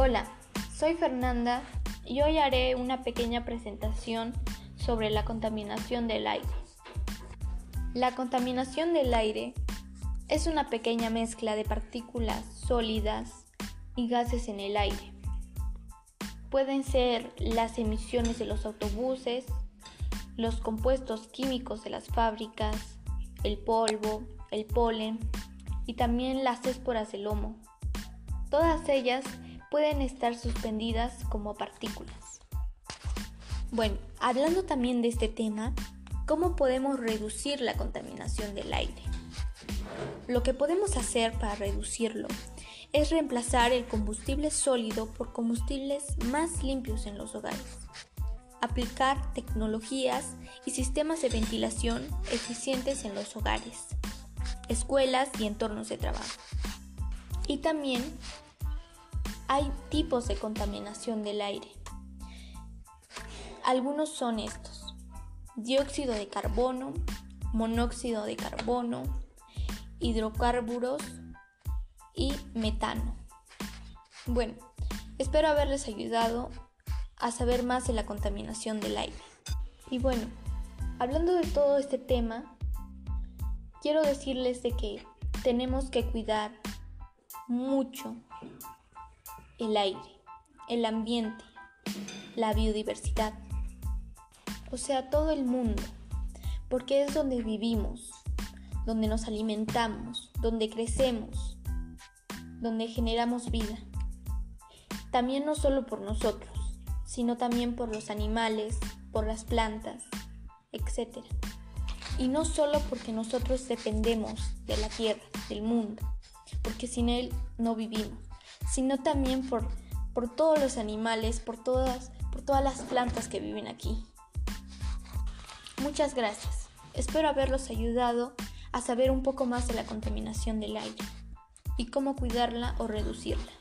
Hola, soy Fernanda y hoy haré una pequeña presentación sobre la contaminación del aire. La contaminación del aire es una pequeña mezcla de partículas sólidas y gases en el aire. Pueden ser las emisiones de los autobuses, los compuestos químicos de las fábricas, el polvo, el polen y también las esporas del lomo. Todas ellas pueden estar suspendidas como partículas. Bueno, hablando también de este tema, ¿cómo podemos reducir la contaminación del aire? Lo que podemos hacer para reducirlo es reemplazar el combustible sólido por combustibles más limpios en los hogares. Aplicar tecnologías y sistemas de ventilación eficientes en los hogares, escuelas y entornos de trabajo. Y también hay tipos de contaminación del aire. Algunos son estos. Dióxido de carbono, monóxido de carbono, hidrocarburos y metano. Bueno, espero haberles ayudado a saber más de la contaminación del aire. Y bueno, hablando de todo este tema, quiero decirles de que tenemos que cuidar mucho el aire, el ambiente, la biodiversidad, o sea, todo el mundo, porque es donde vivimos, donde nos alimentamos, donde crecemos, donde generamos vida. También no solo por nosotros, sino también por los animales, por las plantas, etc. Y no solo porque nosotros dependemos de la tierra, del mundo, porque sin él no vivimos sino también por, por todos los animales, por todas, por todas las plantas que viven aquí. Muchas gracias. Espero haberlos ayudado a saber un poco más de la contaminación del aire y cómo cuidarla o reducirla.